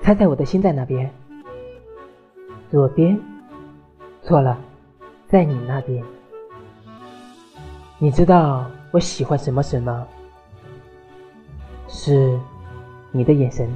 猜猜我的心在哪边？左边。错了，在你那边。你知道我喜欢什么什么？是你的眼神。